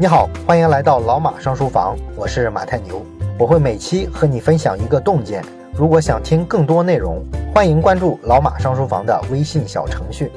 你好，欢迎来到老马上书房，我是马太牛，我会每期和你分享一个洞见。如果想听更多内容，欢迎关注老马上书房的微信小程序。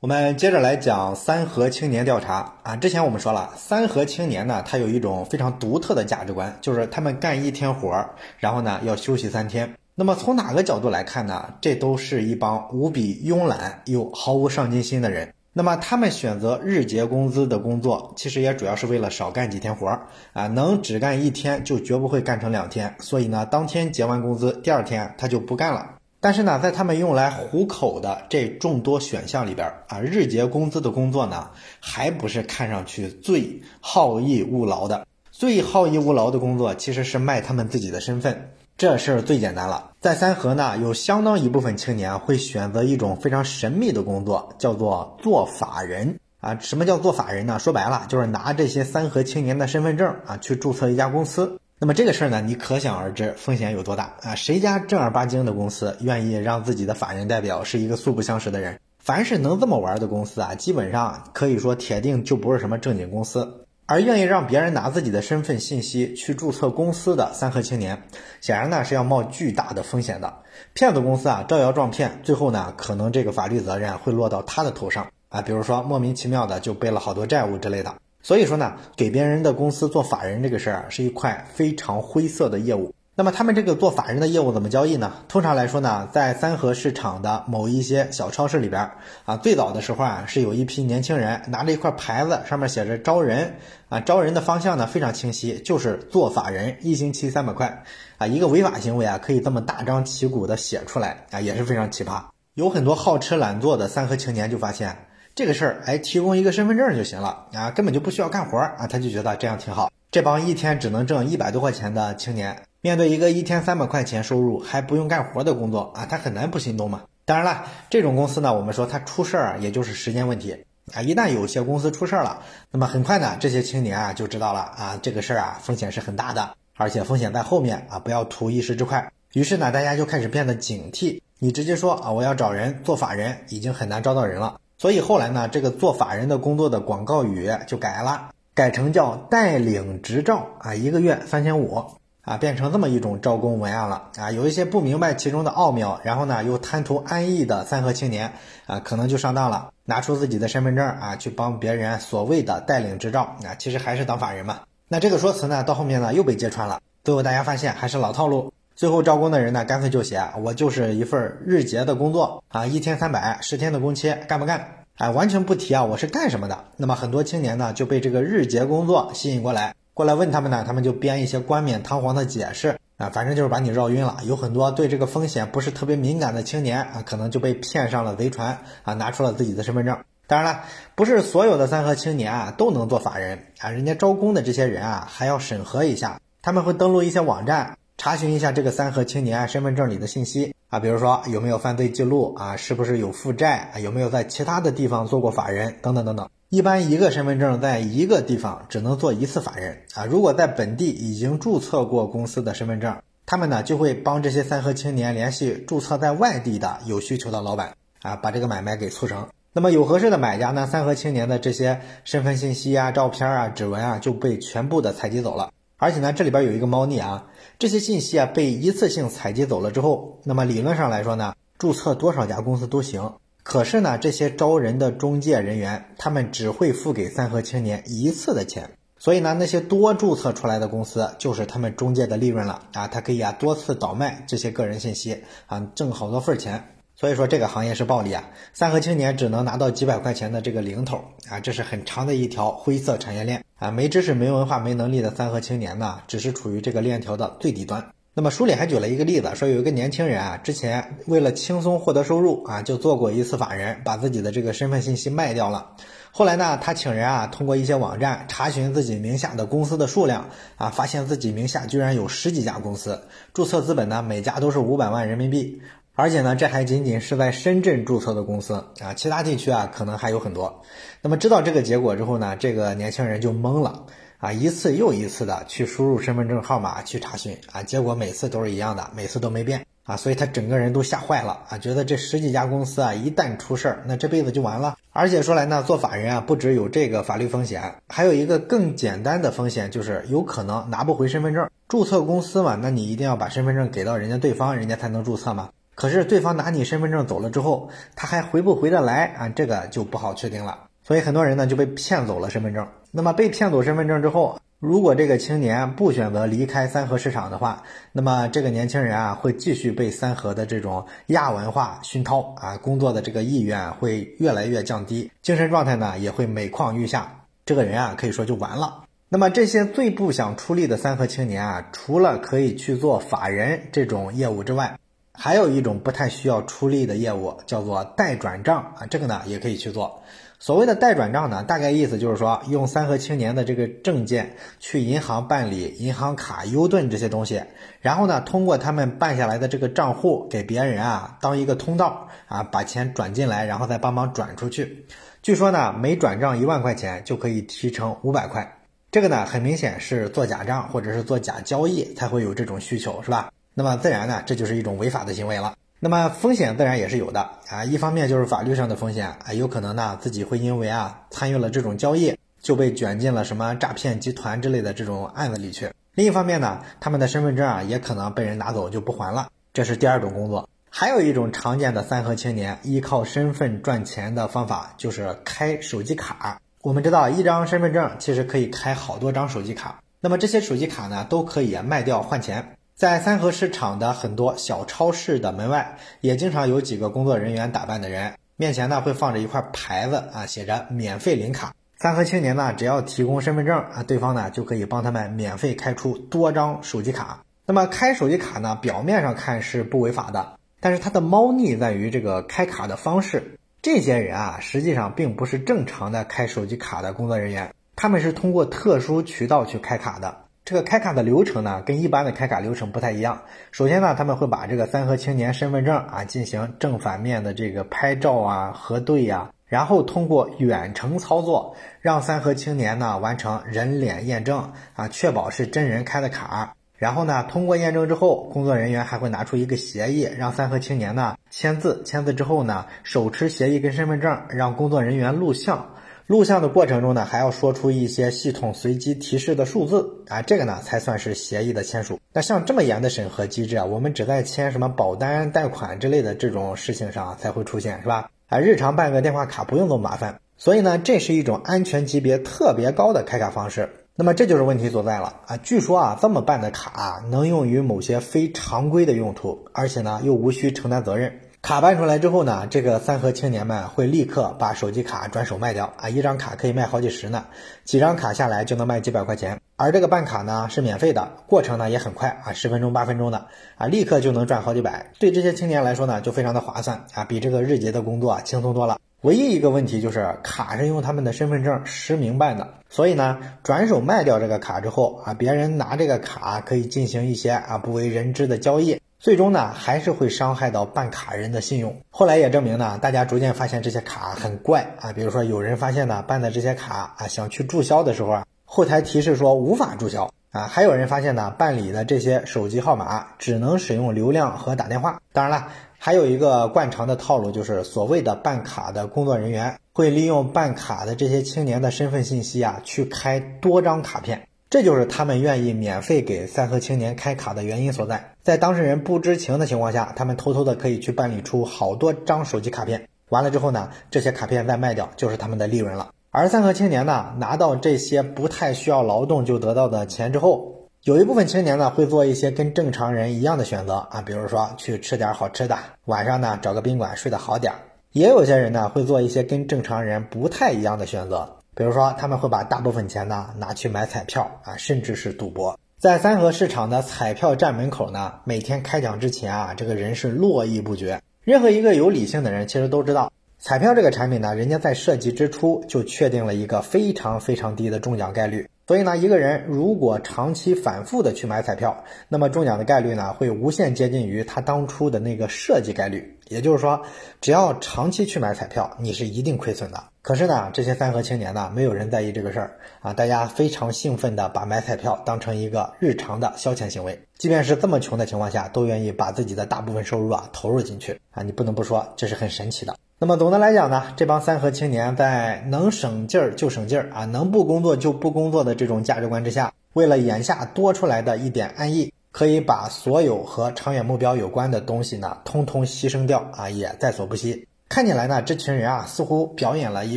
我们接着来讲三和青年调查啊。之前我们说了，三和青年呢，他有一种非常独特的价值观，就是他们干一天活儿，然后呢要休息三天。那么从哪个角度来看呢？这都是一帮无比慵懒又毫无上进心的人。那么他们选择日结工资的工作，其实也主要是为了少干几天活儿啊，能只干一天就绝不会干成两天。所以呢，当天结完工资，第二天他就不干了。但是呢，在他们用来糊口的这众多选项里边啊，日结工资的工作呢，还不是看上去最好逸恶劳的。最好逸恶劳的工作，其实是卖他们自己的身份。这事儿最简单了，在三河呢，有相当一部分青年会选择一种非常神秘的工作，叫做做法人啊。什么叫做法人呢？说白了就是拿这些三河青年的身份证啊，去注册一家公司。那么这个事儿呢，你可想而知风险有多大啊！谁家正儿八经的公司愿意让自己的法人代表是一个素不相识的人？凡是能这么玩的公司啊，基本上可以说铁定就不是什么正经公司。而愿意让别人拿自己的身份信息去注册公司的三和青年，显然呢是要冒巨大的风险的。骗子公司啊招摇撞骗，最后呢可能这个法律责任会落到他的头上啊，比如说莫名其妙的就背了好多债务之类的。所以说呢，给别人的公司做法人这个事儿是一块非常灰色的业务。那么他们这个做法人的业务怎么交易呢？通常来说呢，在三河市场的某一些小超市里边啊，最早的时候啊，是有一批年轻人拿着一块牌子，上面写着招人啊，招人的方向呢非常清晰，就是做法人，一星期三百块啊，一个违法行为啊，可以这么大张旗鼓的写出来啊，也是非常奇葩。有很多好吃懒做的三河青年就发现这个事儿，哎，提供一个身份证就行了啊，根本就不需要干活啊，他就觉得这样挺好。这帮一天只能挣一百多块钱的青年。面对一个一天三百块钱收入还不用干活的工作啊，他很难不心动嘛。当然了，这种公司呢，我们说它出事儿也就是时间问题啊。一旦有些公司出事儿了，那么很快呢，这些青年啊就知道了啊，这个事儿啊风险是很大的，而且风险在后面啊，不要图一时之快。于是呢，大家就开始变得警惕。你直接说啊，我要找人做法人，已经很难招到人了。所以后来呢，这个做法人的工作的广告语就改了，改成叫带领执照啊，一个月三千五。啊，变成这么一种招工文案了啊！有一些不明白其中的奥妙，然后呢又贪图安逸的三和青年啊，可能就上当了，拿出自己的身份证啊，去帮别人所谓的带领执照啊，其实还是当法人嘛。那这个说辞呢，到后面呢又被揭穿了，最后大家发现还是老套路。最后招工的人呢，干脆就写我就是一份日结的工作啊，一天三百，十天的工期，干不干？哎，完全不提啊，我是干什么的？那么很多青年呢就被这个日结工作吸引过来。过来问他们呢，他们就编一些冠冕堂皇的解释啊，反正就是把你绕晕了。有很多对这个风险不是特别敏感的青年啊，可能就被骗上了贼船啊，拿出了自己的身份证。当然了，不是所有的三和青年啊都能做法人啊，人家招工的这些人啊还要审核一下，他们会登录一些网站，查询一下这个三和青年身份证里的信息啊，比如说有没有犯罪记录啊，是不是有负债啊，有没有在其他的地方做过法人等等等等。一般一个身份证在一个地方只能做一次法人啊。如果在本地已经注册过公司的身份证，他们呢就会帮这些三和青年联系注册在外地的有需求的老板啊，把这个买卖给促成。那么有合适的买家呢，三和青年的这些身份信息啊、照片啊、指纹啊就被全部的采集走了。而且呢，这里边有一个猫腻啊，这些信息啊被一次性采集走了之后，那么理论上来说呢，注册多少家公司都行。可是呢，这些招人的中介人员，他们只会付给三和青年一次的钱，所以呢，那些多注册出来的公司就是他们中介的利润了啊，他可以啊多次倒卖这些个人信息啊，挣好多份钱。所以说这个行业是暴利啊，三和青年只能拿到几百块钱的这个零头啊，这是很长的一条灰色产业链啊，没知识、没文化、没能力的三和青年呢，只是处于这个链条的最底端。那么书里还举了一个例子，说有一个年轻人啊，之前为了轻松获得收入啊，就做过一次法人，把自己的这个身份信息卖掉了。后来呢，他请人啊，通过一些网站查询自己名下的公司的数量啊，发现自己名下居然有十几家公司，注册资本呢，每家都是五百万人民币，而且呢，这还仅仅是在深圳注册的公司啊，其他地区啊，可能还有很多。那么知道这个结果之后呢，这个年轻人就懵了。啊，一次又一次的去输入身份证号码去查询啊，结果每次都是一样的，每次都没变啊，所以他整个人都吓坏了啊，觉得这十几家公司啊，一旦出事儿，那这辈子就完了。而且说来呢，做法人啊，不只有这个法律风险，还有一个更简单的风险，就是有可能拿不回身份证。注册公司嘛，那你一定要把身份证给到人家对方，人家才能注册嘛。可是对方拿你身份证走了之后，他还回不回得来啊？这个就不好确定了。所以很多人呢就被骗走了身份证。那么被骗走身份证之后，如果这个青年不选择离开三和市场的话，那么这个年轻人啊会继续被三和的这种亚文化熏陶啊，工作的这个意愿会越来越降低，精神状态呢也会每况愈下，这个人啊可以说就完了。那么这些最不想出力的三和青年啊，除了可以去做法人这种业务之外，还有一种不太需要出力的业务，叫做代转账啊，这个呢也可以去做。所谓的代转账呢，大概意思就是说，用三和青年的这个证件去银行办理银行卡、优盾这些东西，然后呢，通过他们办下来的这个账户给别人啊，当一个通道啊，把钱转进来，然后再帮忙转出去。据说呢，每转账一万块钱就可以提成五百块。这个呢，很明显是做假账或者是做假交易才会有这种需求，是吧？那么自然呢，这就是一种违法的行为了。那么风险自然也是有的啊，一方面就是法律上的风险啊，有可能呢自己会因为啊参与了这种交易就被卷进了什么诈骗集团之类的这种案子里去；另一方面呢，他们的身份证啊也可能被人拿走就不还了，这是第二种工作。还有一种常见的三和青年依靠身份赚钱的方法就是开手机卡。我们知道一张身份证其实可以开好多张手机卡，那么这些手机卡呢都可以卖掉换钱。在三河市场的很多小超市的门外，也经常有几个工作人员打扮的人，面前呢会放着一块牌子啊，写着“免费领卡”。三河青年呢，只要提供身份证啊，对方呢就可以帮他们免费开出多张手机卡。那么开手机卡呢，表面上看是不违法的，但是它的猫腻在于这个开卡的方式。这些人啊，实际上并不是正常的开手机卡的工作人员，他们是通过特殊渠道去开卡的。这个开卡的流程呢，跟一般的开卡流程不太一样。首先呢，他们会把这个三和青年身份证啊进行正反面的这个拍照啊、核对呀，然后通过远程操作，让三和青年呢完成人脸验证啊，确保是真人开的卡。然后呢，通过验证之后，工作人员还会拿出一个协议，让三和青年呢签字。签字之后呢，手持协议跟身份证，让工作人员录像。录像的过程中呢，还要说出一些系统随机提示的数字啊，这个呢才算是协议的签署。那像这么严的审核机制啊，我们只在签什么保单、贷款之类的这种事情上才会出现，是吧？啊，日常办个电话卡不用这么麻烦。所以呢，这是一种安全级别特别高的开卡方式。那么这就是问题所在了啊！据说啊，这么办的卡能用于某些非常规的用途，而且呢又无需承担责任。卡办出来之后呢，这个三和青年们会立刻把手机卡转手卖掉啊，一张卡可以卖好几十呢，几张卡下来就能卖几百块钱。而这个办卡呢是免费的，过程呢也很快啊，十分钟八分钟的啊，立刻就能赚好几百。对这些青年来说呢，就非常的划算啊，比这个日结的工作啊轻松多了。唯一一个问题就是卡是用他们的身份证实名办的，所以呢，转手卖掉这个卡之后啊，别人拿这个卡可以进行一些啊不为人知的交易。最终呢，还是会伤害到办卡人的信用。后来也证明呢，大家逐渐发现这些卡很怪啊。比如说，有人发现呢，办的这些卡啊，想去注销的时候啊，后台提示说无法注销啊。还有人发现呢，办理的这些手机号码只能使用流量和打电话。当然了，还有一个惯常的套路，就是所谓的办卡的工作人员会利用办卡的这些青年的身份信息啊，去开多张卡片。这就是他们愿意免费给三和青年开卡的原因所在。在当事人不知情的情况下，他们偷偷的可以去办理出好多张手机卡片。完了之后呢，这些卡片再卖掉，就是他们的利润了。而三和青年呢，拿到这些不太需要劳动就得到的钱之后，有一部分青年呢会做一些跟正常人一样的选择啊，比如说去吃点好吃的，晚上呢找个宾馆睡得好点儿。也有些人呢会做一些跟正常人不太一样的选择。比如说，他们会把大部分钱呢拿去买彩票啊，甚至是赌博。在三河市场的彩票站门口呢，每天开奖之前啊，这个人是络绎不绝。任何一个有理性的人其实都知道，彩票这个产品呢，人家在设计之初就确定了一个非常非常低的中奖概率。所以呢，一个人如果长期反复的去买彩票，那么中奖的概率呢，会无限接近于他当初的那个设计概率。也就是说，只要长期去买彩票，你是一定亏损的。可是呢，这些三和青年呢，没有人在意这个事儿啊，大家非常兴奋的把买彩票当成一个日常的消遣行为，即便是这么穷的情况下，都愿意把自己的大部分收入啊投入进去啊，你不能不说这是很神奇的。那么总的来讲呢，这帮三和青年在能省劲儿就省劲儿啊，能不工作就不工作的这种价值观之下，为了眼下多出来的一点安逸。可以把所有和长远目标有关的东西呢，通通牺牲掉啊，也在所不惜。看起来呢，这群人啊，似乎表演了一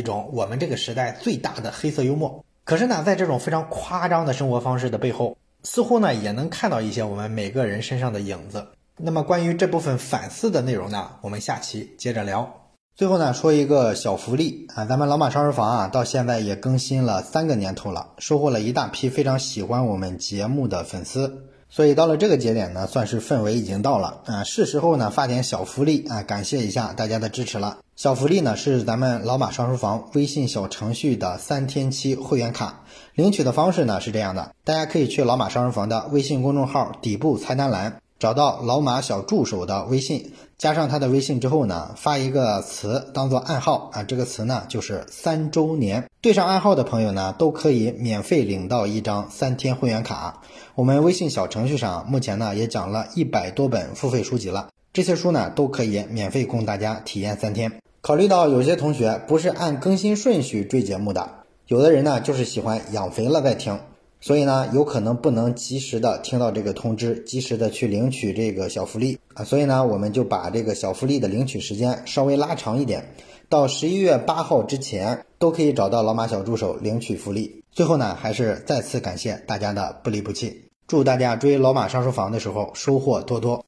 种我们这个时代最大的黑色幽默。可是呢，在这种非常夸张的生活方式的背后，似乎呢，也能看到一些我们每个人身上的影子。那么，关于这部分反思的内容呢，我们下期接着聊。最后呢，说一个小福利啊，咱们老马上书房啊，到现在也更新了三个年头了，收获了一大批非常喜欢我们节目的粉丝。所以到了这个节点呢，算是氛围已经到了啊，是时候呢发点小福利啊，感谢一下大家的支持了。小福利呢是咱们老马上书房微信小程序的三天期会员卡，领取的方式呢是这样的，大家可以去老马上书房的微信公众号底部菜单栏。找到老马小助手的微信，加上他的微信之后呢，发一个词当做暗号啊，这个词呢就是三周年。对上暗号的朋友呢，都可以免费领到一张三天会员卡。我们微信小程序上目前呢也讲了一百多本付费书籍了，这些书呢都可以免费供大家体验三天。考虑到有些同学不是按更新顺序追节目的，有的人呢就是喜欢养肥了再听。所以呢，有可能不能及时的听到这个通知，及时的去领取这个小福利啊。所以呢，我们就把这个小福利的领取时间稍微拉长一点，到十一月八号之前都可以找到老马小助手领取福利。最后呢，还是再次感谢大家的不离不弃，祝大家追老马上书房的时候收获多多。